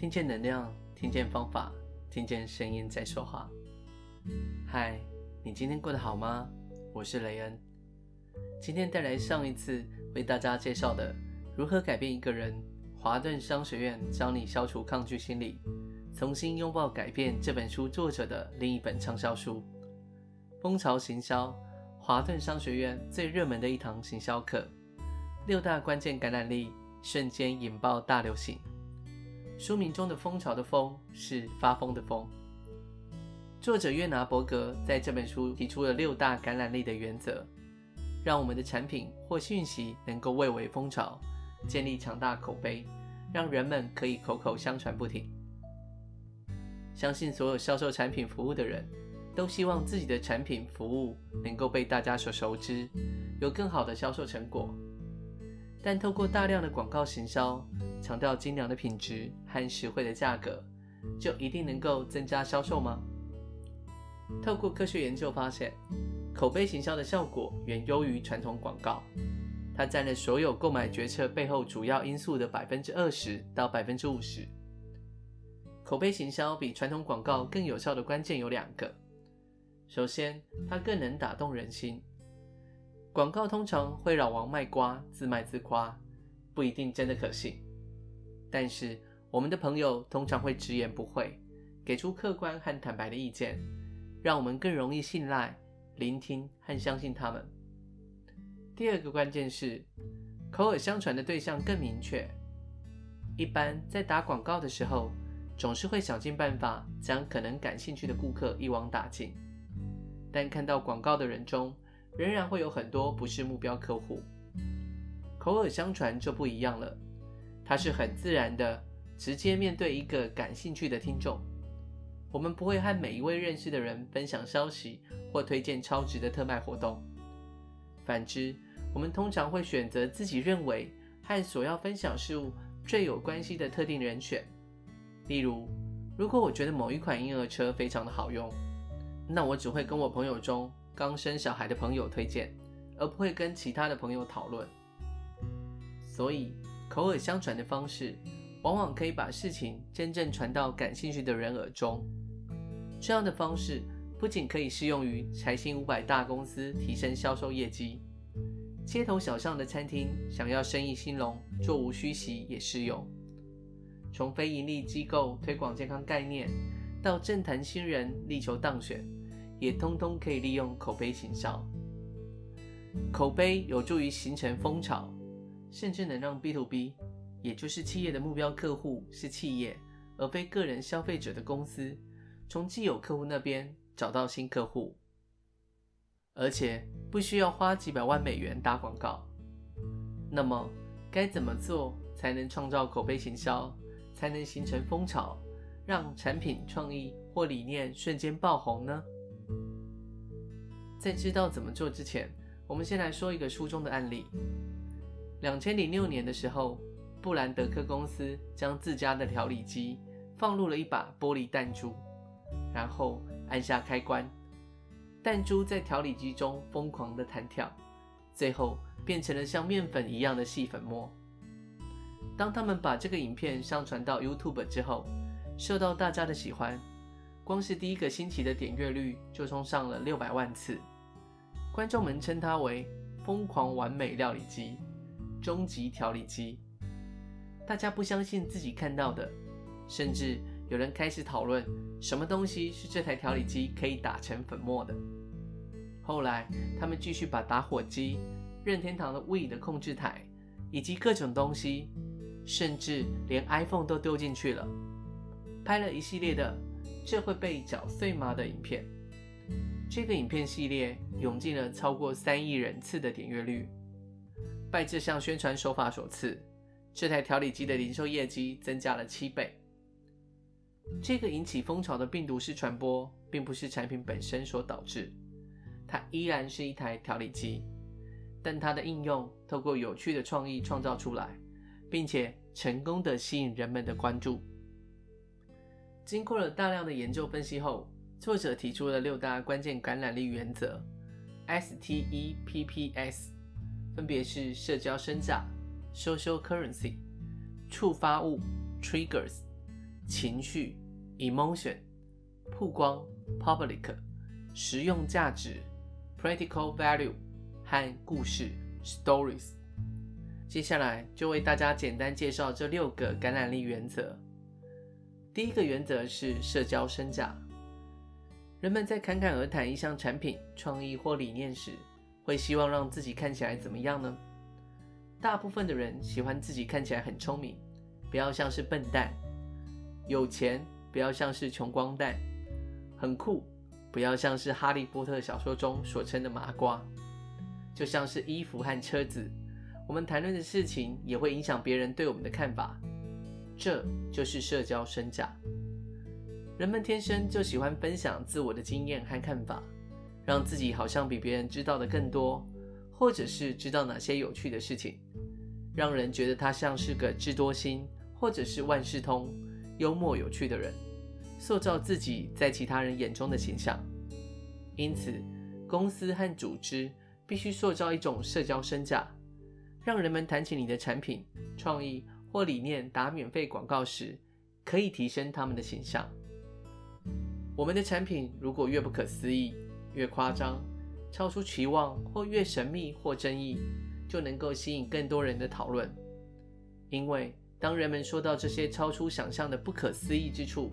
听见能量，听见方法，听见声音在说话。嗨，你今天过得好吗？我是雷恩，今天带来上一次为大家介绍的《如何改变一个人》，华顿商学院教你消除抗拒心理，重新拥抱改变这本书作者的另一本畅销书《蜂巢行销》，华顿商学院最热门的一堂行销课，六大关键感染力，瞬间引爆大流行。书名中的“风潮”的“蜂”是发疯的“疯”。作者约拿伯格在这本书提出了六大感染力的原则，让我们的产品或讯息能够蔚为风潮，建立强大口碑，让人们可以口口相传不停。相信所有销售产品服务的人都希望自己的产品服务能够被大家所熟知，有更好的销售成果。但透过大量的广告行销，强调精良的品质和实惠的价格，就一定能够增加销售吗？透过科学研究发现，口碑行销的效果远优于传统广告，它占了所有购买决策背后主要因素的百分之二十到百分之五十。口碑行销比传统广告更有效的关键有两个：首先，它更能打动人心。广告通常会老王卖瓜，自卖自夸，不一定真的可信。但是，我们的朋友通常会直言不讳，给出客观和坦白的意见，让我们更容易信赖、聆听和相信他们。第二个关键是，口耳相传的对象更明确。一般在打广告的时候，总是会想尽办法将可能感兴趣的顾客一网打尽，但看到广告的人中，仍然会有很多不是目标客户。口耳相传就不一样了。它是很自然的，直接面对一个感兴趣的听众。我们不会和每一位认识的人分享消息或推荐超值的特卖活动。反之，我们通常会选择自己认为和所要分享事物最有关系的特定人选。例如，如果我觉得某一款婴儿车非常的好用，那我只会跟我朋友中刚生小孩的朋友推荐，而不会跟其他的朋友讨论。所以，口耳相传的方式，往往可以把事情真正传到感兴趣的人耳中。这样的方式不仅可以适用于财新五百大公司提升销售业绩，街头小巷的餐厅想要生意兴隆，座无虚席也适用。从非营利机构推广健康概念，到政坛新人力求当选，也通通可以利用口碑行销。口碑有助于形成风潮。甚至能让 B to B，也就是企业的目标客户是企业，而非个人消费者的公司，从既有客户那边找到新客户，而且不需要花几百万美元打广告。那么，该怎么做才能创造口碑行销，才能形成风潮，让产品创意或理念瞬间爆红呢？在知道怎么做之前，我们先来说一个书中的案例。两千零六年的时候，布兰德克公司将自家的调理机放入了一把玻璃弹珠，然后按下开关，弹珠在调理机中疯狂的弹跳，最后变成了像面粉一样的细粉末。当他们把这个影片上传到 YouTube 之后，受到大家的喜欢，光是第一个星期的点阅率就冲上了六百万次，观众们称它为“疯狂完美料理机”。终极调理机，大家不相信自己看到的，甚至有人开始讨论什么东西是这台调理机可以打成粉末的。后来，他们继续把打火机、任天堂的 Wii 的控制台，以及各种东西，甚至连 iPhone 都丢进去了，拍了一系列的“这会被搅碎吗”的影片。这个影片系列涌进了超过三亿人次的点阅率。拜这项宣传手法所赐，这台调理机的零售业绩增加了七倍。这个引起风潮的病毒式传播，并不是产品本身所导致，它依然是一台调理机，但它的应用透过有趣的创意创造出来，并且成功的吸引人们的关注。经过了大量的研究分析后，作者提出了六大关键感染力原则：STEPPS。分别是社交身价 （social currency）、触发物 （triggers）、情绪 （emotion）、曝光 （public）、实用价值 （practical value） 和故事 （stories）。接下来就为大家简单介绍这六个感染力原则。第一个原则是社交身价。人们在侃侃而谈一项产品、创意或理念时，会希望让自己看起来怎么样呢？大部分的人喜欢自己看起来很聪明，不要像是笨蛋；有钱，不要像是穷光蛋；很酷，不要像是哈利波特小说中所称的麻瓜。就像是衣服和车子。我们谈论的事情也会影响别人对我们的看法，这就是社交身价。人们天生就喜欢分享自我的经验和看法，让自己好像比别人知道的更多，或者是知道哪些有趣的事情，让人觉得他像是个智多星，或者是万事通、幽默有趣的人，塑造自己在其他人眼中的形象。因此，公司和组织必须塑造一种社交身价。让人们谈起你的产品、创意或理念打免费广告时，可以提升他们的形象。我们的产品如果越不可思议、越夸张、超出期望或越神秘或争议，就能够吸引更多人的讨论。因为当人们说到这些超出想象的不可思议之处，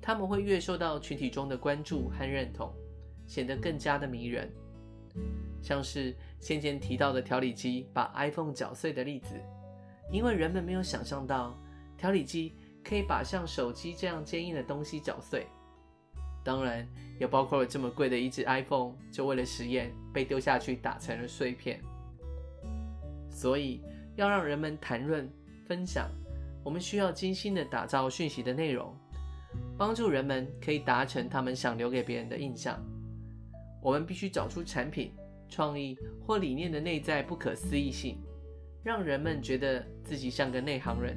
他们会越受到群体中的关注和认同，显得更加的迷人。像是先前提到的调理机把 iPhone 搅碎的例子，因为人们没有想象到调理机可以把像手机这样坚硬的东西搅碎。当然，也包括了这么贵的一只 iPhone，就为了实验被丢下去打成了碎片。所以，要让人们谈论、分享，我们需要精心的打造讯息的内容，帮助人们可以达成他们想留给别人的印象。我们必须找出产品、创意或理念的内在不可思议性，让人们觉得自己像个内行人。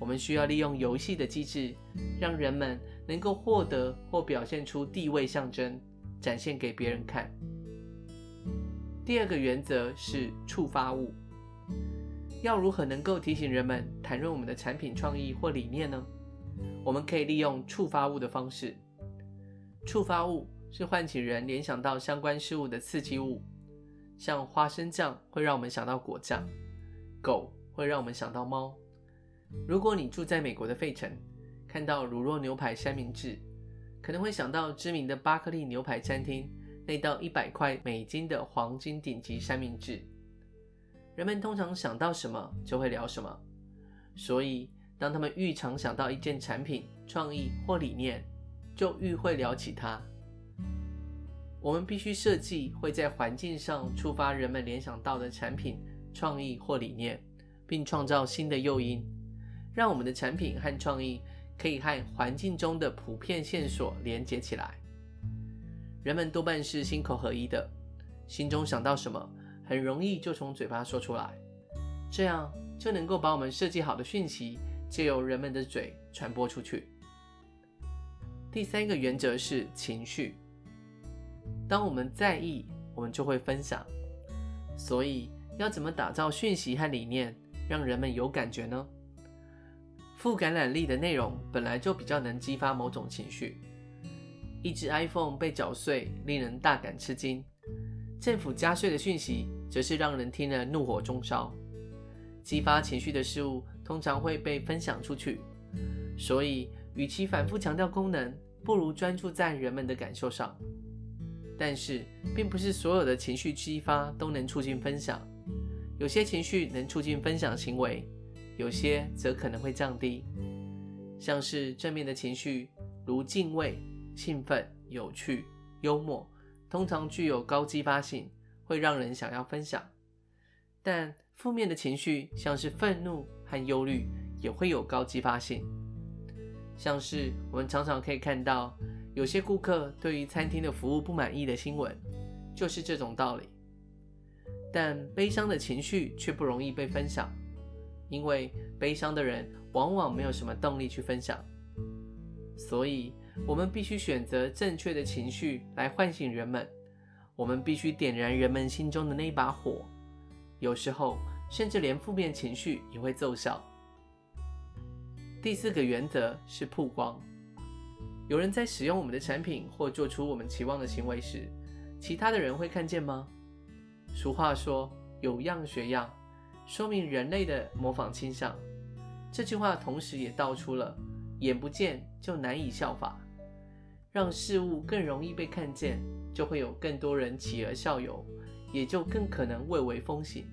我们需要利用游戏的机制，让人们能够获得或表现出地位象征，展现给别人看。第二个原则是触发物。要如何能够提醒人们谈论我们的产品、创意或理念呢？我们可以利用触发物的方式。触发物。是唤起人联想到相关事物的刺激物，像花生酱会让我们想到果酱，狗会让我们想到猫。如果你住在美国的费城，看到乳酪牛排三明治，可能会想到知名的巴克利牛排餐厅那道一百块美金的黄金顶级三明治。人们通常想到什么就会聊什么，所以当他们愈常想到一件产品、创意或理念，就愈会聊起它。我们必须设计会在环境上触发人们联想到的产品、创意或理念，并创造新的诱因，让我们的产品和创意可以和环境中的普遍线索连接起来。人们多半是心口合一的，心中想到什么，很容易就从嘴巴说出来，这样就能够把我们设计好的讯息借由人们的嘴传播出去。第三个原则是情绪。当我们在意，我们就会分享。所以，要怎么打造讯息和理念，让人们有感觉呢？富感染力的内容本来就比较能激发某种情绪。一只 iPhone 被搅碎，令人大感吃惊；政府加税的讯息，则是让人听了怒火中烧。激发情绪的事物通常会被分享出去。所以，与其反复强调功能，不如专注在人们的感受上。但是，并不是所有的情绪激发都能促进分享。有些情绪能促进分享行为，有些则可能会降低。像是正面的情绪，如敬畏、兴奋、有趣、幽默，通常具有高激发性，会让人想要分享。但负面的情绪，像是愤怒和忧虑，也会有高激发性。像是我们常常可以看到。有些顾客对于餐厅的服务不满意的新闻，就是这种道理。但悲伤的情绪却不容易被分享，因为悲伤的人往往没有什么动力去分享。所以，我们必须选择正确的情绪来唤醒人们。我们必须点燃人们心中的那把火。有时候，甚至连负面情绪也会奏效。第四个原则是曝光。有人在使用我们的产品或做出我们期望的行为时，其他的人会看见吗？俗话说“有样学样”，说明人类的模仿倾向。这句话同时也道出了“眼不见就难以效法”，让事物更容易被看见，就会有更多人起而效尤，也就更可能蔚为风行。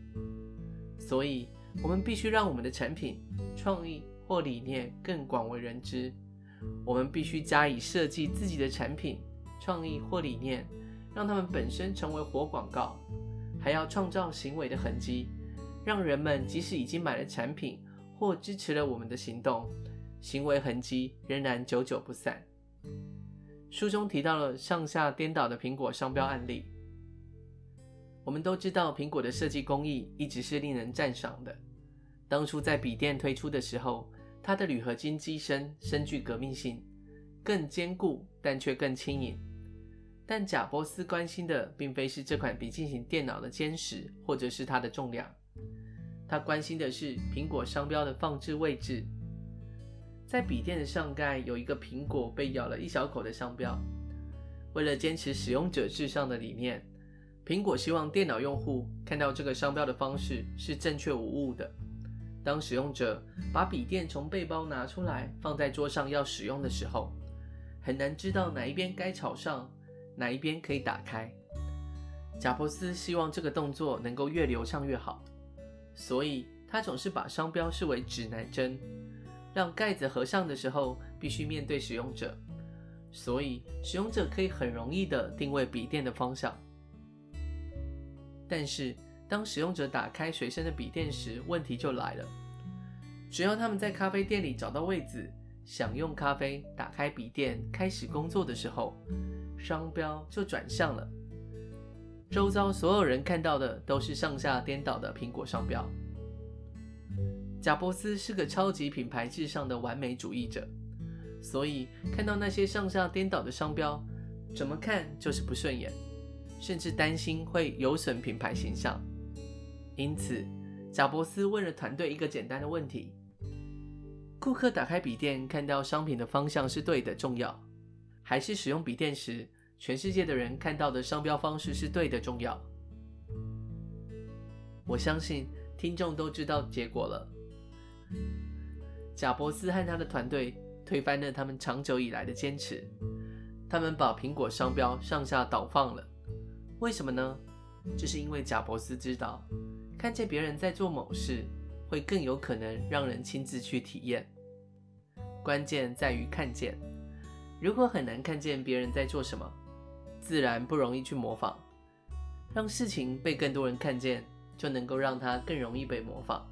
所以，我们必须让我们的产品、创意或理念更广为人知。我们必须加以设计自己的产品、创意或理念，让它们本身成为活广告，还要创造行为的痕迹，让人们即使已经买了产品或支持了我们的行动，行为痕迹仍然久久不散。书中提到了上下颠倒的苹果商标案例。我们都知道，苹果的设计工艺一直是令人赞赏的。当初在笔电推出的时候，它的铝合金机身深具革命性，更坚固，但却更轻盈。但贾伯斯关心的并非是这款笔记型电脑的坚实，或者是它的重量，他关心的是苹果商标的放置位置。在笔电的上盖有一个苹果被咬了一小口的商标。为了坚持使用者至上的理念，苹果希望电脑用户看到这个商标的方式是正确无误的。当使用者把笔电从背包拿出来放在桌上要使用的时候，很难知道哪一边该朝上，哪一边可以打开。贾伯斯希望这个动作能够越流畅越好，所以他总是把商标视为指南针，让盖子合上的时候必须面对使用者，所以使用者可以很容易地定位笔电的方向。但是，当使用者打开随身的笔电时，问题就来了。只要他们在咖啡店里找到位子，享用咖啡，打开笔电，开始工作的时候，商标就转向了。周遭所有人看到的都是上下颠倒的苹果商标。贾伯斯是个超级品牌至上的完美主义者，所以看到那些上下颠倒的商标，怎么看就是不顺眼，甚至担心会有损品牌形象。因此，贾伯斯问了团队一个简单的问题：顾客打开笔电看到商品的方向是对的重要，还是使用笔电时全世界的人看到的商标方式是对的重要？我相信听众都知道结果了。贾伯斯和他的团队推翻了他们长久以来的坚持，他们把苹果商标上下倒放了。为什么呢？这是因为贾伯斯知道。看见别人在做某事，会更有可能让人亲自去体验。关键在于看见。如果很难看见别人在做什么，自然不容易去模仿。让事情被更多人看见，就能够让它更容易被模仿。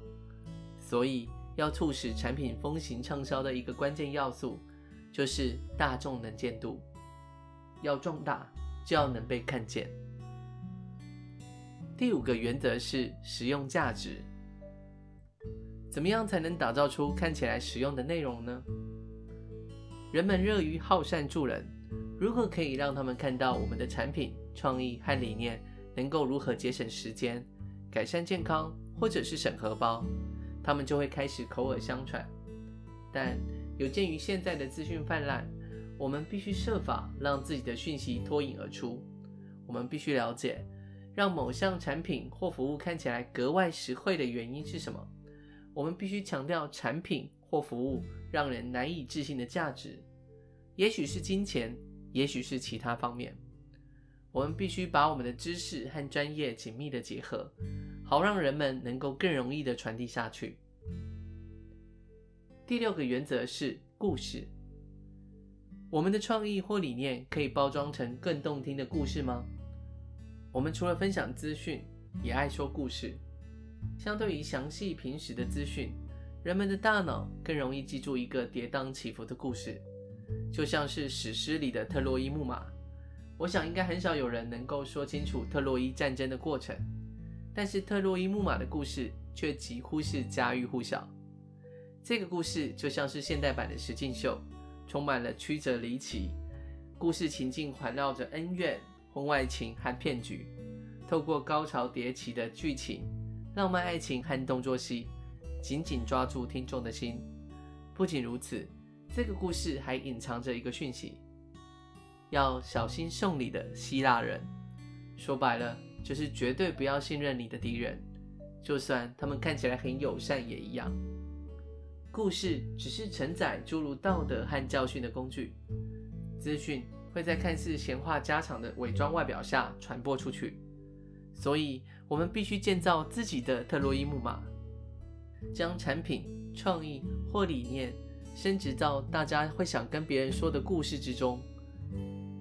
所以，要促使产品风行畅销的一个关键要素，就是大众能见度。要壮大，就要能被看见。第五个原则是实用价值。怎么样才能打造出看起来实用的内容呢？人们热于好善助人，如何可以让他们看到我们的产品、创意和理念能够如何节省时间、改善健康，或者是省荷包，他们就会开始口耳相传。但有鉴于现在的资讯泛滥，我们必须设法让自己的讯息脱颖而出。我们必须了解。让某项产品或服务看起来格外实惠的原因是什么？我们必须强调产品或服务让人难以置信的价值，也许是金钱，也许是其他方面。我们必须把我们的知识和专业紧密的结合，好让人们能够更容易的传递下去。第六个原则是故事。我们的创意或理念可以包装成更动听的故事吗？我们除了分享资讯，也爱说故事。相对于详细平实的资讯，人们的大脑更容易记住一个跌宕起伏的故事，就像是史诗里的特洛伊木马。我想应该很少有人能够说清楚特洛伊战争的过程，但是特洛伊木马的故事却几乎是家喻户晓。这个故事就像是现代版的实境秀，充满了曲折离奇，故事情境环绕着恩怨。婚外情和骗局，透过高潮迭起的剧情、浪漫爱情和动作戏，紧紧抓住听众的心，不仅如此，这个故事还隐藏着一个讯息：要小心送礼的希腊人。说白了，就是绝对不要信任你的敌人，就算他们看起来很友善也一样。故事只是承载诸如道德和教训的工具，资讯会在看似闲话家常的伪装外表下传播出去，所以我们必须建造自己的特洛伊木马，将产品、创意或理念升级到大家会想跟别人说的故事之中。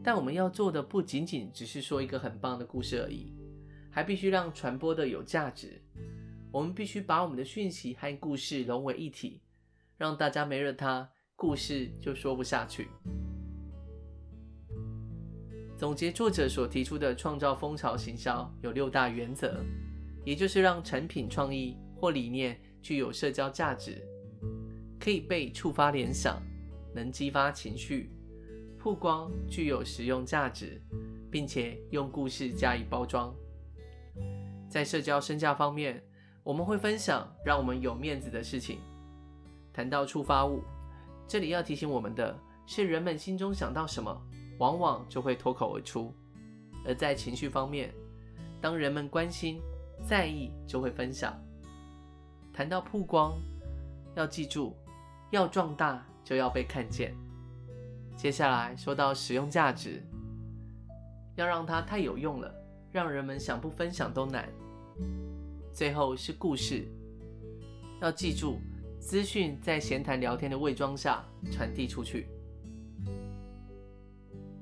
但我们要做的不仅仅只是说一个很棒的故事而已，还必须让传播的有价值。我们必须把我们的讯息和故事融为一体。让大家没了它，故事就说不下去。总结作者所提出的创造风潮行销有六大原则，也就是让产品创意或理念具有社交价值，可以被触发联想，能激发情绪，曝光具有实用价值，并且用故事加以包装。在社交身价方面，我们会分享让我们有面子的事情。谈到触发物，这里要提醒我们的是，人们心中想到什么，往往就会脱口而出；而在情绪方面，当人们关心、在意，就会分享。谈到曝光，要记住，要壮大就要被看见。接下来说到使用价值，要让它太有用了，让人们想不分享都难。最后是故事，要记住。资讯在闲谈聊天的伪装下传递出去。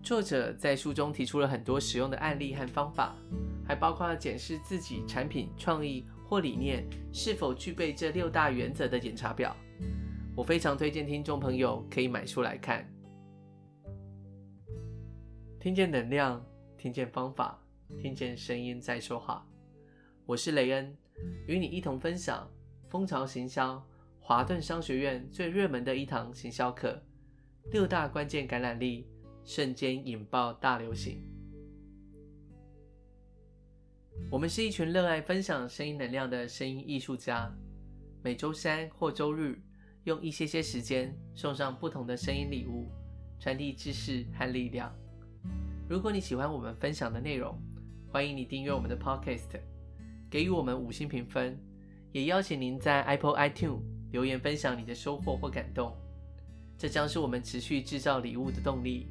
作者在书中提出了很多实用的案例和方法，还包括检视自己产品创意或理念是否具备这六大原则的检查表。我非常推荐听众朋友可以买书来看。听见能量，听见方法，听见声音在说话。我是雷恩，与你一同分享蜂巢行销。华顿商学院最热门的一堂行销课，六大关键感染力，瞬间引爆大流行。我们是一群热爱分享声音能量的声音艺术家，每周三或周日，用一些些时间送上不同的声音礼物，传递知识和力量。如果你喜欢我们分享的内容，欢迎你订阅我们的 Podcast，给予我们五星评分，也邀请您在 Apple iTunes。留言分享你的收获或感动，这将是我们持续制造礼物的动力。